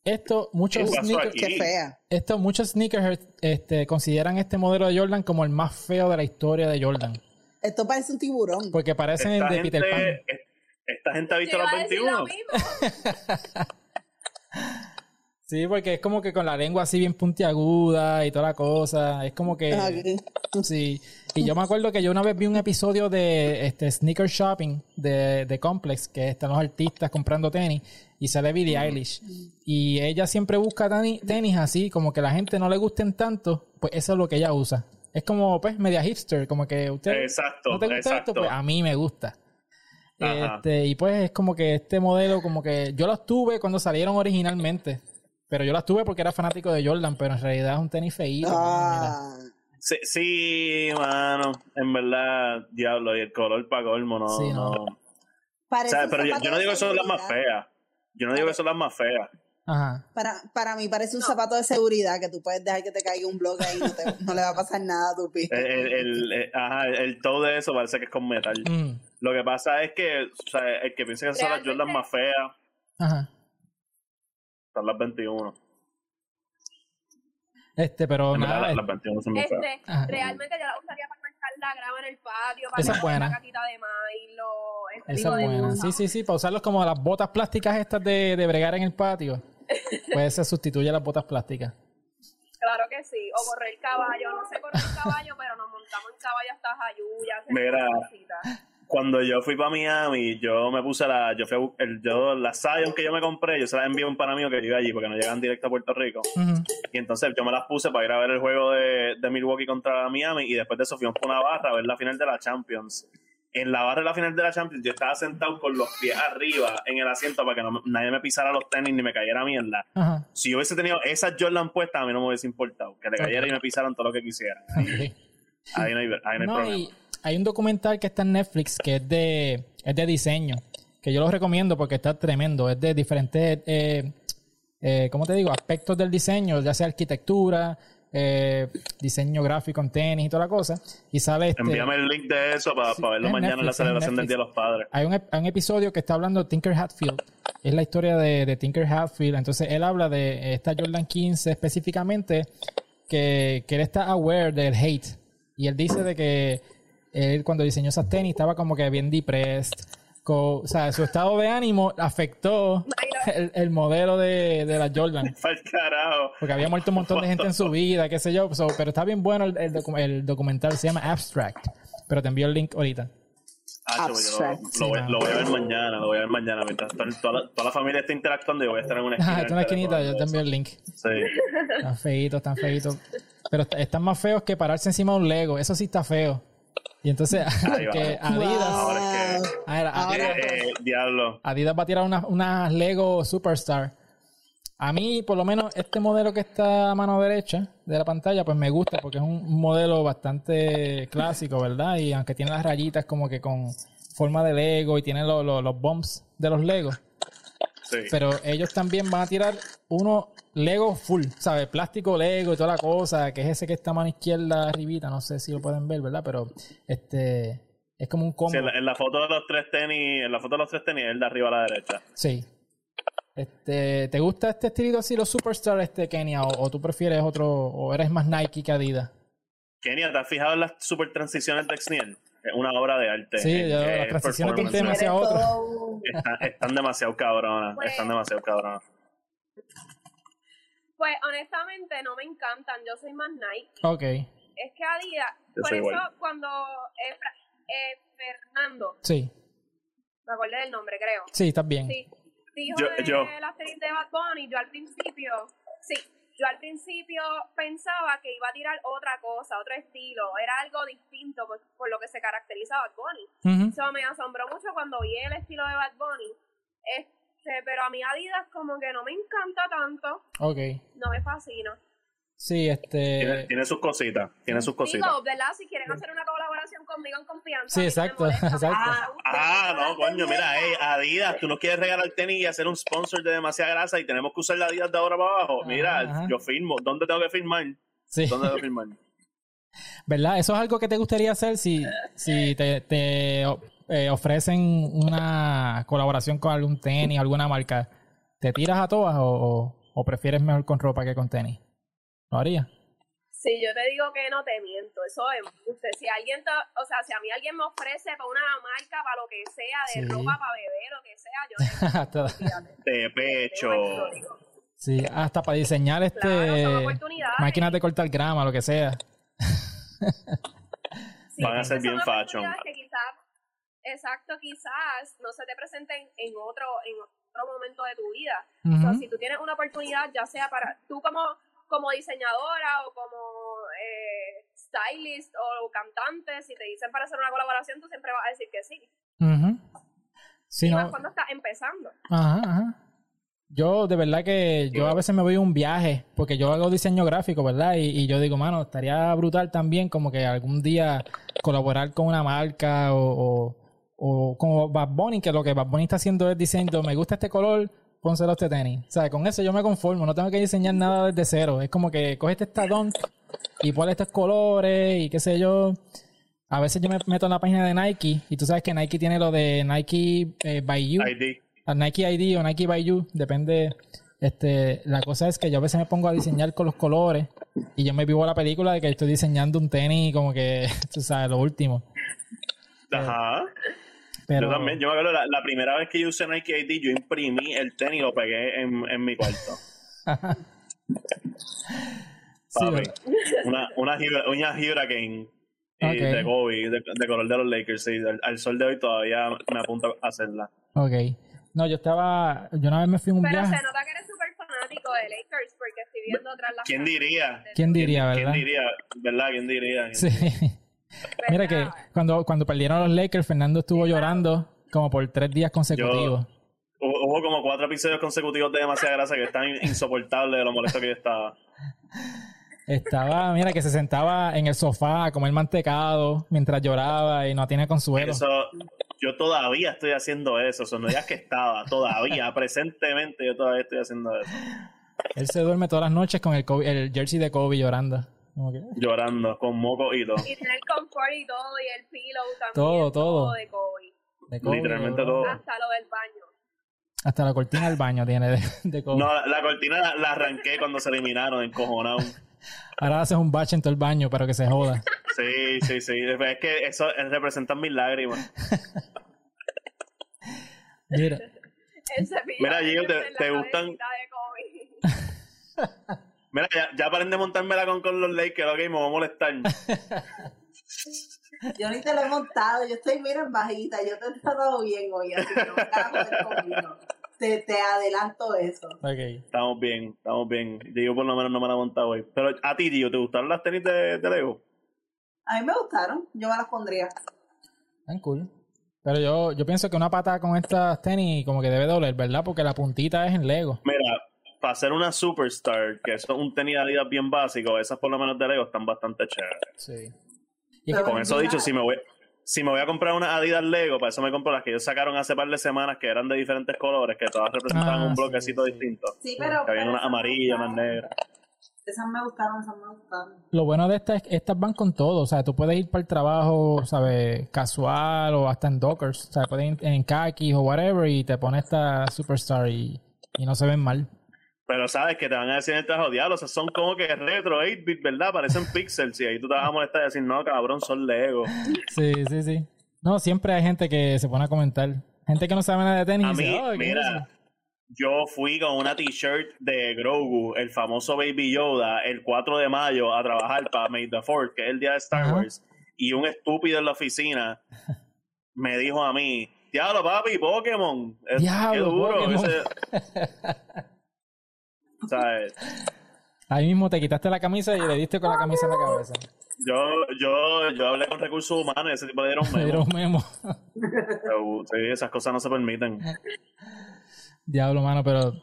Esto, muchos sneakers, Qué fea. Esto, muchos sneakers este, consideran este modelo de Jordan como el más feo de la historia de Jordan. Esto parece un tiburón. Porque parecen de Peter Pan. Esta gente ha visto los [LAUGHS] 21. Sí, porque es como que con la lengua así bien puntiaguda y toda la cosa. Es como que. Ah, [LAUGHS] sí. Y yo me acuerdo que yo una vez vi un episodio de este sneaker shopping de, de Complex, que están los artistas comprando tenis, y sale Billie Eilish. Y ella siempre busca tenis, así, como que la gente no le gusten tanto, pues eso es lo que ella usa. Es como, pues, media hipster, como que usted exacto, no te gusta esto, pues a mí me gusta. Este, y pues es como que este modelo, como que yo los tuve cuando salieron originalmente. Pero yo las tuve porque era fanático de Jordan, pero en realidad es un tenis feíto. Ah. Sí, sí, mano, en verdad, diablo, y el color para colmo, no. Sí, no. no. pero yo, yo, no digo que son las más feas. Yo no digo que son las más feas. Para, para mí parece un zapato de seguridad que tú puedes dejar que te caiga un bloque ahí y no, no le va a pasar nada a tu pie. El, el, el, ajá, el toe de eso parece que es con metal. Mm. Lo que pasa es que, o sea, el que piensa que son las Jordan más feas. Ajá. Son las 21. Este, pero nada. Las, 21 son este. Realmente yo la usaría para marcar la grama en el patio, para Esa es buena. la catita de maíz, Esa es buena. Sí, sí, sí, para usarlos como las botas plásticas estas de, de bregar en el patio. [LAUGHS] Pues se sustituye a las botas plásticas. Claro que sí, o correr caballo, no sé correr caballo, pero nos montamos en caballo hasta Jayuya. Mira, cuando yo fui para Miami, yo me puse la, yo fui el, yo, la Zion que yo me compré, yo se las envié a un pan mío que vive allí porque no llegan directo a Puerto Rico. Y entonces yo me las puse para ir a ver el juego de, de Milwaukee contra Miami y después de eso fuimos por una barra a ver la final de la Champions. En la barra de la final de la Champions yo estaba sentado con los pies arriba en el asiento para que nadie me pisara los tenis ni me cayera mierda. Si yo hubiese tenido esas Jordan puestas, a mí no me hubiese importado. Que le cayera y me pisaran todo lo que quisiera. Ahí no hay, ahí no hay problema hay un documental que está en Netflix que es de, es de diseño, que yo lo recomiendo porque está tremendo. Es de diferentes, eh, eh, ¿cómo te digo? Aspectos del diseño, ya sea arquitectura, eh, diseño gráfico en tenis y toda la cosa. Y sale este, Envíame el link de eso para, verlo mañana en la celebración del Día de los Padres. Hay un, un, episodio que está hablando de Tinker Hatfield. Es la historia de, de, Tinker Hatfield. Entonces él habla de esta Jordan 15 específicamente, que, que él está aware del hate. Y él dice de que él cuando diseñó esas tenis estaba como que bien depressed. o sea, su estado de ánimo afectó el, modelo de, de, la Jordan. [LAUGHS] Porque había muerto un montón de gente en su vida, qué sé yo. pero está bien bueno el, el, documental, se llama Abstract. Pero te envío el link ahorita. Ah, lo, voy, a ver mañana, lo voy a ver mañana. Mientras toda, la, familia está interactuando, yo voy a estar en una [LAUGHS] esquina. Ah, en una esquinita, yo te envío el link. Sí. Están feitos, están feitos. Pero están más feos que pararse encima de un Lego. Eso sí está feo. Y entonces que Adidas. Ahora eh, diablo. Adidas va a tirar unas una Lego Superstar. A mí, por lo menos, este modelo que está a mano derecha de la pantalla, pues me gusta porque es un modelo bastante clásico, ¿verdad? Y aunque tiene las rayitas como que con forma de Lego y tiene los bumps de los Legos. Pero ellos también van a tirar uno Lego full, ¿sabes? Plástico Lego y toda la cosa, que es ese que está a mano izquierda arribita, no sé si lo pueden ver, ¿verdad? Pero este es como un combo. en, la, foto de los tres tenis, en la foto de los tres tenis, el de arriba a la derecha. Sí. Este, ¿te gusta este estilito así, los Superstar, este Kenia, o, tú prefieres otro, o eres más Nike que Adidas? Kenia, ¿te has fijado en las super transiciones de Xniel? Es una obra de arte. Sí, las transiciones de un tema hacia otro. Están, demasiado cabronas, pues están demasiado cabronas. Pues honestamente no me encantan, yo soy más Nike. Ok. Es que Adidas, por eso cuando eh, eh, Fernando, sí. me acordé del nombre creo. Sí, está bien. Sí, dijo yo, de yo. la serie de Bad Bunny, yo al principio, sí, yo al principio pensaba que iba a tirar otra cosa, otro estilo, era algo distinto por, lo que se caracteriza Bad Bunny. Eso me asombró mucho cuando vi el estilo de Bad Bunny. Este, pero a mí Adidas como que no me encanta tanto. Ok. No me fascina. Sí, este... Tiene, sus cositas, tiene sus cositas. Digo, ¿verdad? Si quieren hacer una colaboración conmigo en confianza. Sí, exacto, exacto. Ah, ah no, coño, mira, hey, Adidas, tú no quieres regalar tenis y hacer un sponsor de demasiada grasa y tenemos que usar la Adidas de ahora para abajo. Mira, yo firmo. ¿Dónde tengo que firmar? Sí. ¿Dónde tengo que firmar? [LAUGHS] ¿Verdad? Eso es algo que te gustaría hacer si, si te, te eh, ofrecen una colaboración con algún tenis, alguna marca. ¿Te tiras a todas o, o prefieres mejor con ropa que con tenis? ¿Lo haría? Si yo te digo que no te miento, eso es usted. Si alguien, o sea, si a mí alguien me ofrece para una marca, para lo que sea, de ropa, para beber, lo que sea, yo [LAUGHS] de pecho. Sí, hasta para diseñar este máquinas de cortar grama, lo que sea. Van a ser bien fashion. exacto, quizás no se te presenten en otro, en otro momento de tu vida. o sea, si tú tienes una oportunidad, ya sea para tú como como diseñadora o como eh, stylist o cantante, si te dicen para hacer una colaboración, tú siempre vas a decir que sí. sí y más cuando estás empezando. Ajá, ajá. Yo, de verdad que yo a veces me voy a un viaje, porque yo hago diseño gráfico, ¿verdad? Y, yo digo, mano, estaría brutal también como que algún día colaborar con una marca o, o, como Bad Bunny, que lo que Bad Bunny está haciendo es diciendo, me gusta este color, pónselo este tenis. O sea, con eso yo me conformo, no tengo que diseñar nada desde cero. Es como que coge este estadón y ponle estos colores y qué sé yo. a veces yo me meto en la página de Nike y tú sabes que Nike tiene lo de Nike eh, by You. ID. Nike ID o Nike by You, depende. Este, la cosa es que yo a veces me pongo a diseñar con los colores y yo me vivo la película de que estoy diseñando un tenis como que, [LAUGHS] tú sabes, lo último. Ajá. Pero... Yo también, yo me acuerdo, la, primera vez que yo usé Nike ID, yo imprimí el tenis y lo pegué en, en mi cuarto. [LAUGHS] Papi, una, una, una Hurricane de Kobe, de, color de los Lakers, sí. Al, sol de hoy todavía me apunto a hacerla. Ok. No, yo estaba. Yo una vez me fui a un Pero viaje. se nota que eres súper fanático de Lakers porque estoy viendo otras las. ¿Quién diría? ¿Quién diría, verdad? ¿Quién diría? ¿Verdad? ¿Quién diría? sí. Mira que cuando, cuando perdieron los Lakers, Fernando estuvo llorando como por tres días consecutivos. hubo como cuatro episodios consecutivos de demasiada grasa que están insoportables de lo molesto que yo estaba. Estaba, mira, que se sentaba en el sofá a comer mantecado mientras lloraba y no tenía consuelo. Eso, yo todavía estoy haciendo eso. Son días que estaba, todavía, [LAUGHS] presentemente, yo todavía estoy haciendo eso. Él se duerme todas las noches con el, el jersey de Kobe llorando. Llorando, con moco y todo. Y tiene el confort y todo, y el pillow también. Todo, todo. de. De Literalmente todo. Hasta lo del baño. Hasta la cortina del baño tiene de, de Kobe. No, la, cortina la, arranqué cuando se eliminaron, encojonado. Ahora haces un bache en todo el baño para que se joda. Sí, sí, sí. Es que eso representa mis lágrimas. Mira. Mira, Gio, ¿te, te gustan? [LAUGHS] Mira, ya, ya paren de montármela con, con los Lakers, ok, me voy a molestar. [LAUGHS] Yo ni te lo he montado, yo estoy, mira, bajita, yo te he tratado bien hoy, así que no me te, te adelanto eso. Okay. Estamos bien, estamos bien. Digo, por lo menos no me la he montado hoy. Pero a ti, tío, ¿te gustaron las tenis de, de Lego? A mí me gustaron, yo me las pondría. Tan cool. Pero yo, yo pienso que una pata con estas tenis como que debe doler, ¿verdad? Porque la puntita es en Lego. Mira, para ser una superstar, que es un tenis de Adidas bien básico, esas por lo menos de Lego están bastante chéveres. Sí. Y con eso dicho, si me voy, si me voy a comprar una Adidas Lego, para eso me compro las que ellos sacaron hace par de semanas que eran de diferentes colores, que todas representaban ah, un bloquecito distinto. Sí, pero. Que había unas amarillas, unas negras. Esas me gustaron, esas me gustaron. Lo bueno de estas es que estas van con todo. O sea, tú puedes ir para el trabajo, ¿sabes? Casual o hasta en Dockers. O sea, puedes ir en khakis o whatever y te pones esta Superstar y, y no se ven mal. Pero sabes que te van a decir en el trabajo, diablo, o sea, son como que retro 8-bit, ¿verdad? Parecen pixels y ahí tú te vas a molestar y decir, no, cabrón, son Lego. Sí, sí, sí. No, siempre hay gente que se pone a comentar. Gente que no sabe nada de tenis. A mí, mira, yo fui con una t-shirt de Grogu, el famoso Baby Yoda, el 4 de mayo a trabajar para May the 4 que es el día de Star Wars. Y un estúpido en la oficina me dijo a mí, diablo, papi, Pokémon. Diablo, qué duro. [LAUGHS] ¿Sabes? Ahí mismo te quitaste la camisa y le diste con la camisa en la cabeza. Yo, yo, yo hablé con recursos humanos y ese tipo le dieron [LAUGHS] memo. dieron memo. sí, esas cosas no se permiten. Diablo, mano, pero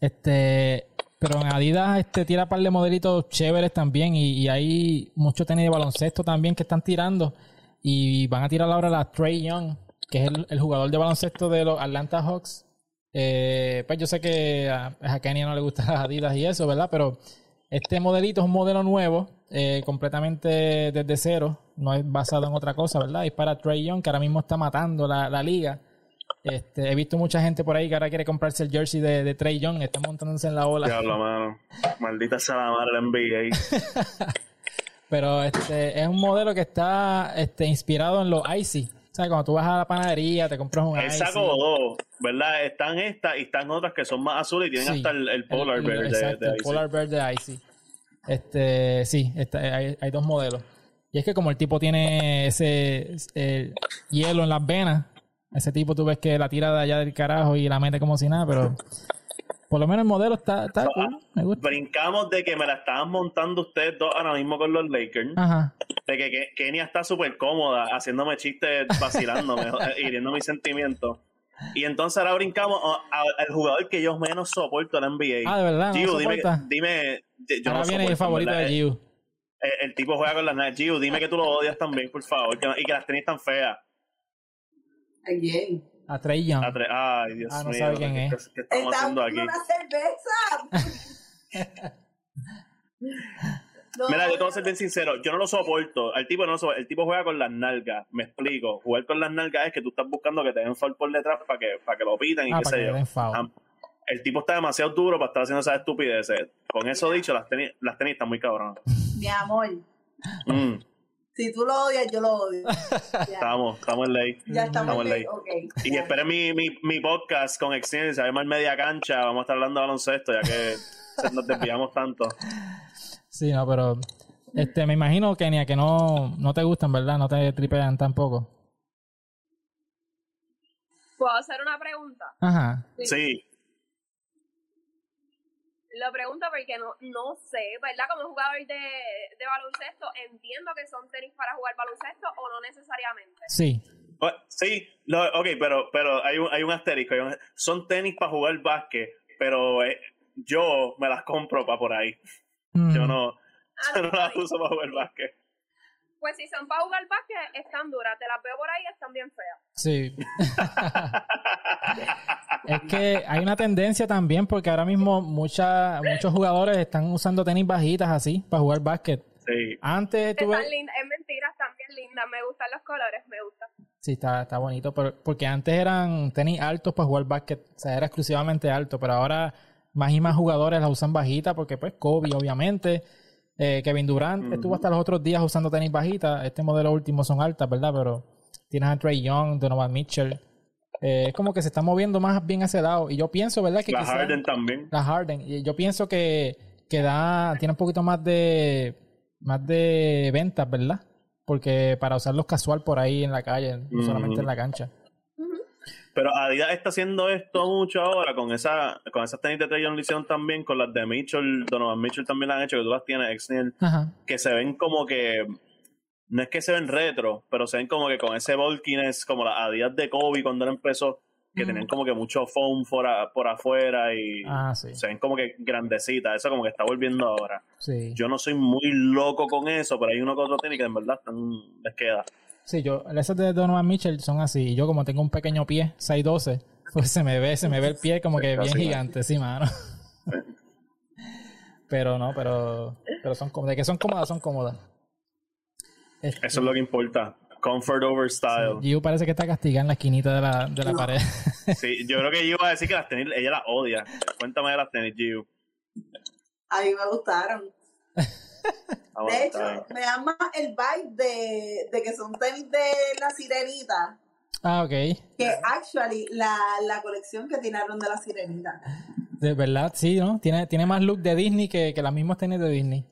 este pero en Adidas este tira par de modelitos chéveres también y, hay muchos tenis de baloncesto también que están tirando y van a tirar ahora la Trey Young, que es el jugador de baloncesto de los Atlanta Hawks eh, pues yo sé que a, a Kenia no le gustan [LAUGHS] las Adidas y eso, ¿verdad? Pero este modelito es un modelo nuevo, eh, completamente desde cero, no es basado en otra cosa, ¿verdad? Es para Trey Young, que ahora mismo está matando la, liga. Este, he visto mucha gente por ahí que ahora quiere comprarse el jersey de, de Trey Young, está montándose en la ola. Diablo, mano. Maldita sea la madre NBA. [LAUGHS] Pero este es un modelo que está este, inspirado en los Icy. Sea, cuando tú vas a la panadería, te compras un Él sacó dos, ¿verdad? Están estas y están otras que son más azules y tienen hasta el, Polar Bear de, de, el Polar Bear de Icy. Este, sí, hay, hay, dos modelos. Y es que como el tipo tiene ese hielo en las venas, ese tipo tú ves que la tira de allá del carajo y la mete como si nada, pero por lo menos el modelo está, está cool. Me gusta. Brincamos de que me la estaban montando ustedes dos ahora mismo con los Lakers. Ajá. De que, Kenia está súper cómoda haciéndome chistes, vacilándome, [LAUGHS] hiriendo mis sentimientos. Y entonces ahora brincamos al jugador que yo menos soporto en la NBA. Ah, de verdad. Giu, dime, dime. Yo ahora viene el favorito de Giu. El, tipo juega con las naves. Giu, dime que tú lo odias también, por favor. y que las tenis tan feas. Again. A Trey Young. A Ay, Dios ah, no mío. sabe quién es. ¿Qué, estamos haciendo aquí? una cerveza. [LAUGHS] [LAUGHS] Mira, yo te voy a ser bien sincero, yo no lo soporto. Al tipo no lo soporto. El tipo juega con las nalgas, me explico. Jugar con las nalgas es que tú estás buscando que te den foul por detrás para que, para que lo pitan y ah, qué sé yo. El tipo está demasiado duro para estar haciendo esas estupideces. Con eso dicho, las tenis, las tenis están muy cabronas. Mi amor. Mm. Si tú lo odias, yo lo odio. [LAUGHS] estamos, estamos en ley. Ya estamos, en ley. y esperen mi, mi, mi, podcast con Exciencia, además media cancha, vamos a estar hablando de baloncesto, ya que nos desviamos tanto. Sí, no, pero este, me imagino, Kenia, que no, no te gustan, ¿verdad? No te tripean tampoco. ¿Puedo hacer una pregunta? Ajá. sí. Lo pregunto porque no, no sé, ¿verdad? Como jugador de, de baloncesto, entiendo que son tenis para jugar baloncesto o no necesariamente. Sí. Sí, ok, pero, pero hay, un, hay un asterisco. son tenis para jugar básquet, pero eh, yo me las compro para por ahí. Mm. Yo no, ah, yo no las uso para jugar básquet. Pues si son para jugar básquet, están duras. Te las veo por ahí, están bien feas. Sí. es que hay una tendencia también porque ahora mismo mucha, muchos jugadores están usando tenis bajitas así para jugar básquet. Sí. Antes tuve... Es mentira, están bien lindas. Me gustan los colores, me gustan. Sí, está, está bonito. porque antes eran tenis altos para jugar básquet. O sea, era exclusivamente alto. Pero ahora más y más jugadores las usan bajitas porque pues Kobe obviamente eh, Kevin Durant estuvo hasta los otros días usando tenis bajitas. Este modelo último son altas, ¿verdad? Pero tienes a Trey Young, Donovan Mitchell. Eh, es como que se está moviendo más bien hacia ese lado. Y yo pienso, ¿verdad? Que la Harden también. La Harden. Y yo pienso que, que da, tiene un poquito más de más de ventas, ¿verdad? Porque para usarlos casual por ahí en la calle, no solamente en la cancha. Pero Adidas está haciendo esto mucho ahora con esa con esas tenis de lo hicieron también, con las de Mitchell, Donovan Mitchell también las han hecho, que tú las tienes, Exniel, que se ven como que no es que se ven retro, pero se ven como que con ese bulkiness, como las Adidas de Kobe cuando él empezó, que tenían como que mucho foam por, por afuera y ah, se ven como que grandecitas. Eso como que está volviendo ahora. Sí. Yo no soy muy loco con eso, pero hay uno que otro tenis que en verdad están, les queda. Sí, yo, esas de Donovan Mitchell son así. Y yo como tengo un pequeño pie, 6'12", pues se me ve, se me ve el pie como que bien gigante, sí, mano. pero no, pero, pero son cómodas. De que son cómodas, son cómodas. Eso es lo que importa. Comfort over style. Sí, parece que está castigada en la esquinita de la, de la pared. sí, yo creo que Giu va a decir que las tenis, ella las odia. Cuéntame de las tenis, Giu. A mí me gustaron. De hecho, me da más el vibe de, de, que son tenis de la sirenita. Ah, ok. Que actually la, la colección que tiraron de la sirenita. De verdad, sí, ¿no? Tiene, tiene más look de Disney que, que las mismas tenis de Disney.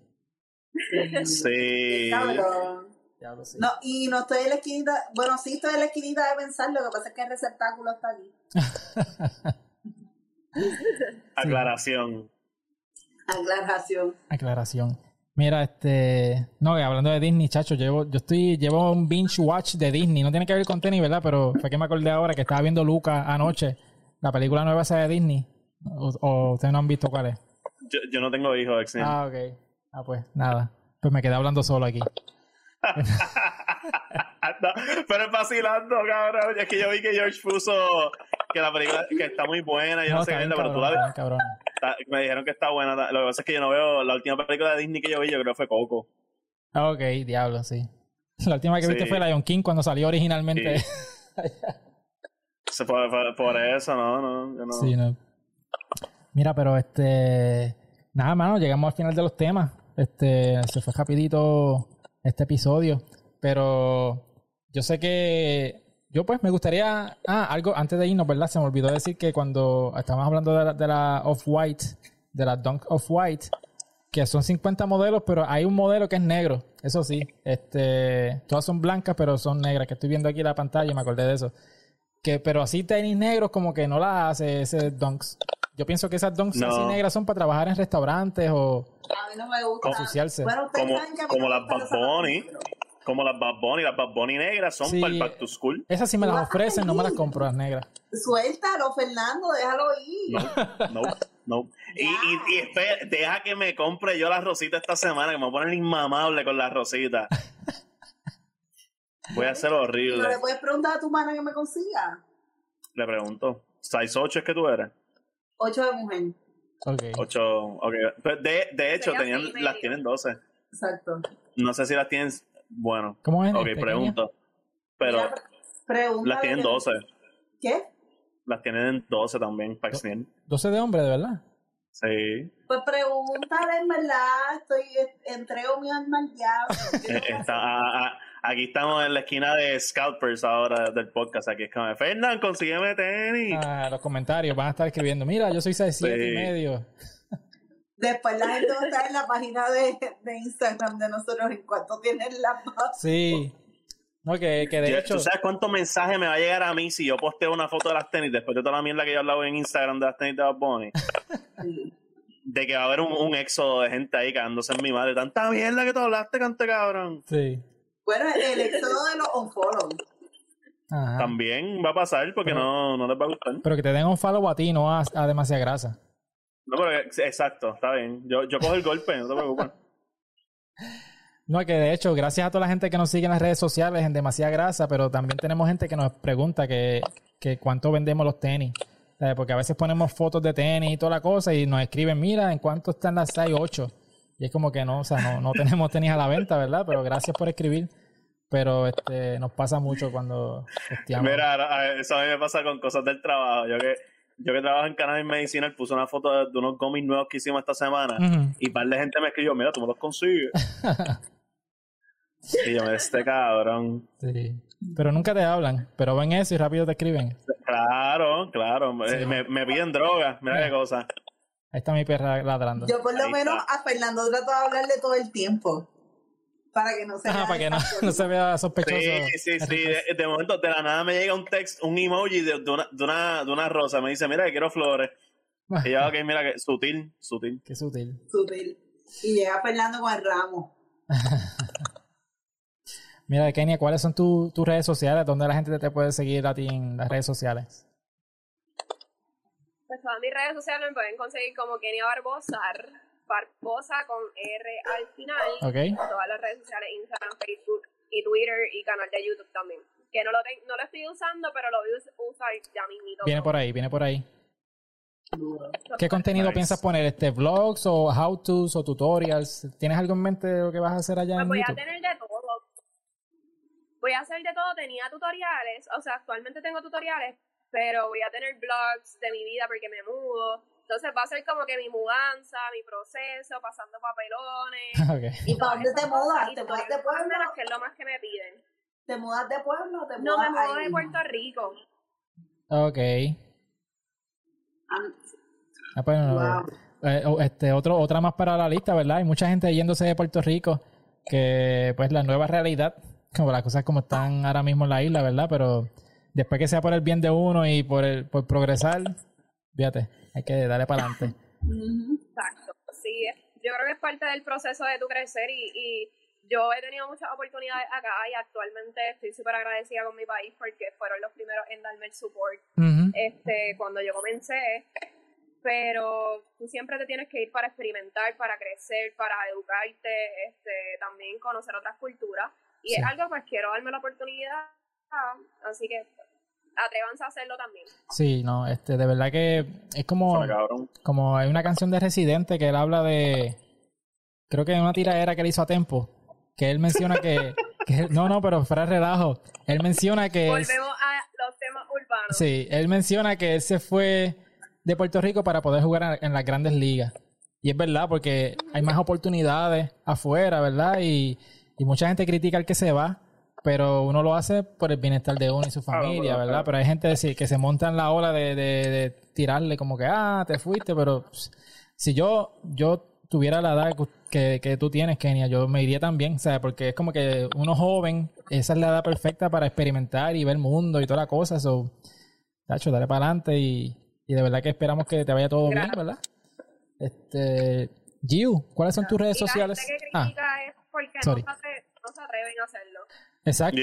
Sí. No, y no estoy en la esquinita. Bueno, sí estoy en la esquinita de pensar, lo que pasa es que el receptáculo está aquí. [LAUGHS] Aclaración. Aclaración. Aclaración. Mira, este. No, hablando de Disney, chacho, llevo, yo estoy, llevo un binge watch de Disney. No tiene que ver con tenis, ¿verdad? Pero fue que me acordé ahora que estaba viendo Luca anoche, la película nueva esa de Disney. O, ustedes no han visto cuál es. Yo, yo no tengo hijos, ex Ah, ok. Ah, pues nada. Pues me quedé hablando solo aquí. [LAUGHS] pero es vacilando, cabrón. Es que yo vi que George puso que la película que está muy buena. Yo no, sé qué, pero tú la ves. Me dijeron que está buena. Lo que pasa es que yo no veo la última película de Disney que yo vi, yo creo que fue Coco. Ah, ok, diablo, sí. La última que viste fue Lion King cuando salió originalmente. Sí. [LAUGHS] por, por, eso, no, no, no. Sí, no. Mira, pero este. Nada, mano, llegamos al final de los temas. Este, se fue rapidito este episodio. Pero yo sé que yo pues me gustaría, ah, algo antes de irnos, ¿verdad? Se me olvidó decir que cuando estábamos hablando de la, Off-White, de la Dunk Off-White, que son 50 modelos, pero hay un modelo que es negro, eso sí. Este, todas son blancas, pero son negras, que estoy viendo aquí la pantalla y me acordé de eso. Que, pero así tenis negros como que no las hace ese Dunks. Yo pienso que esas Dunks así negras son para trabajar en restaurantes o... A mí no me gusta. Ensuciarse. como, como las Bad Bunny como las Bad Bunny, las Bad Bunny negras son para el back to school. Esas sí me las ofrecen, no me las compro las negras. Suéltalo, Fernando, déjalo ir. No, no, no. y, y, espera, deja que me compre yo las rositas esta semana, que me voy a poner inmamable con las rositas. Voy a hacer horrible. ¿No le puedes preguntar a tu mano que me consiga? Le pregunto. ¿Size 8 es que tú eres? 8 de mujer. Ok. 8, ok. De, de hecho, tenían, las tienen 12. Exacto. No sé si las tienen. Bueno. ¿Cómo es? Ok, pregunto. Pero. las tienen 12. ¿Qué? Las tienen en 12 también, para 12 de hombre, de verdad. Sí. Pues pregúntale, en verdad, estoy, entrego mi alma al diablo. [LAUGHS] Está, aquí estamos en la esquina de Scalpers ahora del podcast. Aquí es como, Fernán, consígueme tenis. Ah, los comentarios van a estar escribiendo, mira, yo soy 6 sí. y medio. Después la gente va a estar en la página de, de Instagram de nosotros en cuanto tienen la Sí. No, que, que de hecho... ¿Tú sabes cuántos mensajes me va a llegar a mí si yo posteo una foto de las tenis después de toda la mierda que yo hablado en Instagram de las tenis de Bad Bunny? [LAUGHS] De que va a haber un, un, éxodo de gente ahí cagándose en mi madre. Tanta mierda que tú hablaste, cante cabrón. Sí. Bueno, el éxodo de los unfollow. También va a pasar porque no, no les va a gustar. Pero que te den un follow a ti, no a, a demasiada grasa. No, pero exacto, está bien. Yo, yo cojo el golpe, no te preocupes. [LAUGHS] No, que de hecho, gracias a toda la gente que nos sigue en las redes sociales en demasiada grasa, pero también tenemos gente que nos pregunta que, que cuánto vendemos los tenis. Porque a veces ponemos fotos de tenis y toda la cosa y nos escriben, mira, en cuánto están las 6, 8. Y es como que no, o sea, no, no [LAUGHS] tenemos tenis a la venta, ¿verdad? Pero gracias por escribir. Pero este, nos pasa mucho cuando Mira, eso a mí me pasa con cosas del trabajo. Yo que yo que trabajo en Cannabis Medicinal puse una foto de, unos gomis nuevos que hicimos esta semana y un par de gente me escribió, mira, tú me los consigues. [LAUGHS] y yo me este cabrón. Sí. Pero nunca te hablan, pero ven eso y rápido te escriben. Claro, claro. Me, me, piden droga, mira qué cosa. Ahí está mi perra ladrando. Yo por lo menos a Fernando trato de hablarle todo el tiempo para que no se vea. para que [LAUGHS] no, se vea sospechoso. Sí, sí, sí. De, momento, de la nada me llega un text, un emoji de, una, de, una, de una rosa. Me dice, mira, que quiero flores. y yo, ok, mira, que sutil, sutil. Qué sutil. Sutil. Y llega Fernando con el ramo. [LAUGHS] mira, Kenia, ¿cuáles son tus redes sociales? ¿Dónde la gente te puede seguir a ti en las redes sociales? Pues todas mis redes sociales me pueden conseguir como Kenia Barbosar Barbosa con R al final. Okay. Todas las redes sociales, Instagram, Facebook y Twitter y canal de YouTube también. Que no lo, no lo estoy usando, pero lo voy a usar ya mismito. Viene por ahí, viene por ahí. ¿Qué contenido piensas poner? ¿Este vlogs o how-tos o tutorials? ¿Tienes algo en mente de lo que vas a hacer allá pues en voy YouTube? a tener de todo. Voy a hacer de todo. Tenía tutoriales, o sea, actualmente tengo tutoriales, pero voy a tener vlogs de mi vida porque me mudo entonces va a ser como que mi mudanza, mi proceso, pasando papelones. [LAUGHS] ¿Y para dónde te mudas? ¿Te mudas de pueblo? Que es lo más que me piden. ¿Te mudas de pueblo o te mudas No, me mudo de Puerto Rico. Ok. Ah, pues, eh, este, otro, otra más para la lista, ¿verdad? Hay mucha gente yéndose de Puerto Rico que, pues, la nueva realidad, como las cosas como están ahora mismo en la isla, ¿verdad? Pero después que sea por el bien de uno y por, el, por progresar, fíjate, hay que darle para adelante. [LAUGHS] Exacto, sí, yo creo que es parte del proceso de tu crecer y, y yo he tenido muchas oportunidades acá y actualmente estoy súper agradecida con mi país porque fueron los primeros en darme el support este, cuando yo comencé. Pero tú siempre te tienes que ir para experimentar, para crecer, para educarte, este, también conocer otras culturas. Y es algo pues quiero darme la oportunidad, así que atrévanse a hacerlo también. Sí, no, este, de verdad que es como, como hay una canción de Residente que él habla de, creo que es una tiradera que él hizo a Tempo, que él menciona que, [LAUGHS] no, no, pero fuera relajo, él menciona que... Volvemos a los temas urbanos. Sí, él menciona que él se fue de Puerto Rico para poder jugar en las grandes ligas. Y es verdad, porque hay más oportunidades afuera, ¿verdad? Y, y mucha gente critica al que se va, pero uno lo hace por el bienestar de uno y su familia, ¿verdad? Pero hay gente que se monta en la ola de, de, tirarle como que, ah, te fuiste, pero pues, si yo, yo tuviera la edad que, que tú tienes, Kenia, yo me iría también, ¿sabes? Porque es como que uno joven, esa es la edad perfecta para experimentar y ver el mundo y toda la cosa, eso, tacho, dale para adelante y, y de verdad que esperamos que te vaya todo bien, ¿verdad? Este, Giu, ¿cuáles son tus redes sociales? ah, porque no se, no se atreven a hacerlo. Exacto.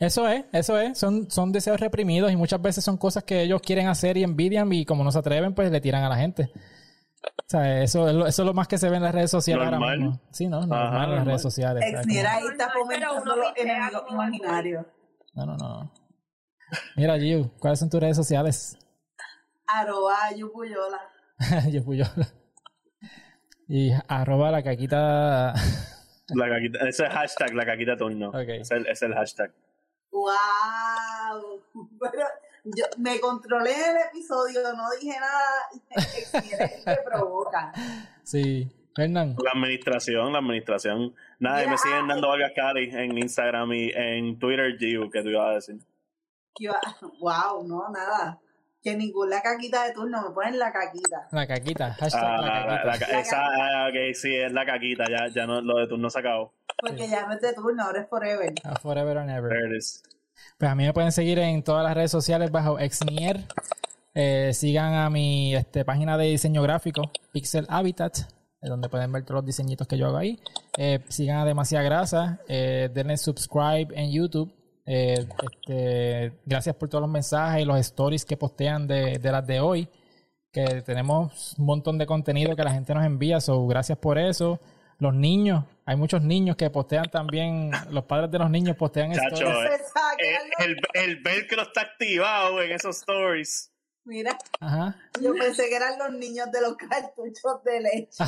Eso es, eso es. Son, son deseos reprimidos y muchas veces son cosas que ellos quieren hacer y envidian y como no se atreven, pues le tiran a la gente. O sea, eso, eso es lo más que se ve en las redes sociales ahora mismo. Sí, ¿no? Normal en las redes sociales. Mira, ahí está fomentando los enemigos imaginarios. No, no, no. Mira, Giu, ¿cuáles son tus redes sociales? Arroba Yupuyola. [LAUGHS] Yupuyola. Y arroba la caquita [LAUGHS] La caquita, ese es el hashtag, la caquita turno. Es, el, es el hashtag. ¡Wow! [LAUGHS] Pero yo me controlé en el episodio, no dije nada que provoca. Sí. Hernán. La administración, la administración. Nada, me siguen dando Vargas Cari en Instagram y en Twitter, Giu, que tú ibas a decir. Wow, [LAUGHS] no, nada. Que ninguna caquita de turno, me ponen la caquita. La caquita, hashtag ah, la caquita. esa, ah, ok, sí, es la caquita, ya, ya no, lo de turno se acabó. Porque ya no es de turno, ahora es forever. Ah, forever and ever. There it is. Pues a mí me pueden seguir en todas las redes sociales bajo Exnier. Eh, sigan a mi este, página de diseño gráfico, Pixel Habitat, donde pueden ver todos los diseñitos que yo hago ahí. Eh, sigan a Demasiada Grasa, eh, denle subscribe en YouTube. Eh, este, gracias por todos los mensajes y los stories que postean de, de, las de hoy. Que tenemos un montón de contenido que la gente nos envía. So, gracias por eso. Los niños, hay muchos niños que postean también, los padres de los niños postean Chacho, stories. El, el, el velcro está activado en esos stories. Mira, yo pensé que eran los niños de los cartuchos de leche.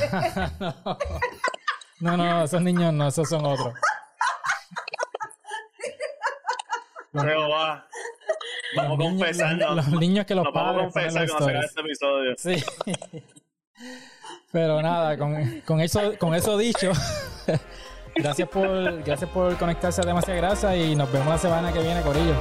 [LAUGHS] no, no, esos niños no, esos son otros. Pero va. [LAUGHS] Vamos confesando. Los, niños que los padres. Vamos a confesar cuando se este episodio. Sí. Pero nada, con, con, eso, con eso dicho, [LAUGHS] gracias por, gracias por conectarse a Demasiada Grasa y nos vemos la semana que viene, Corillo.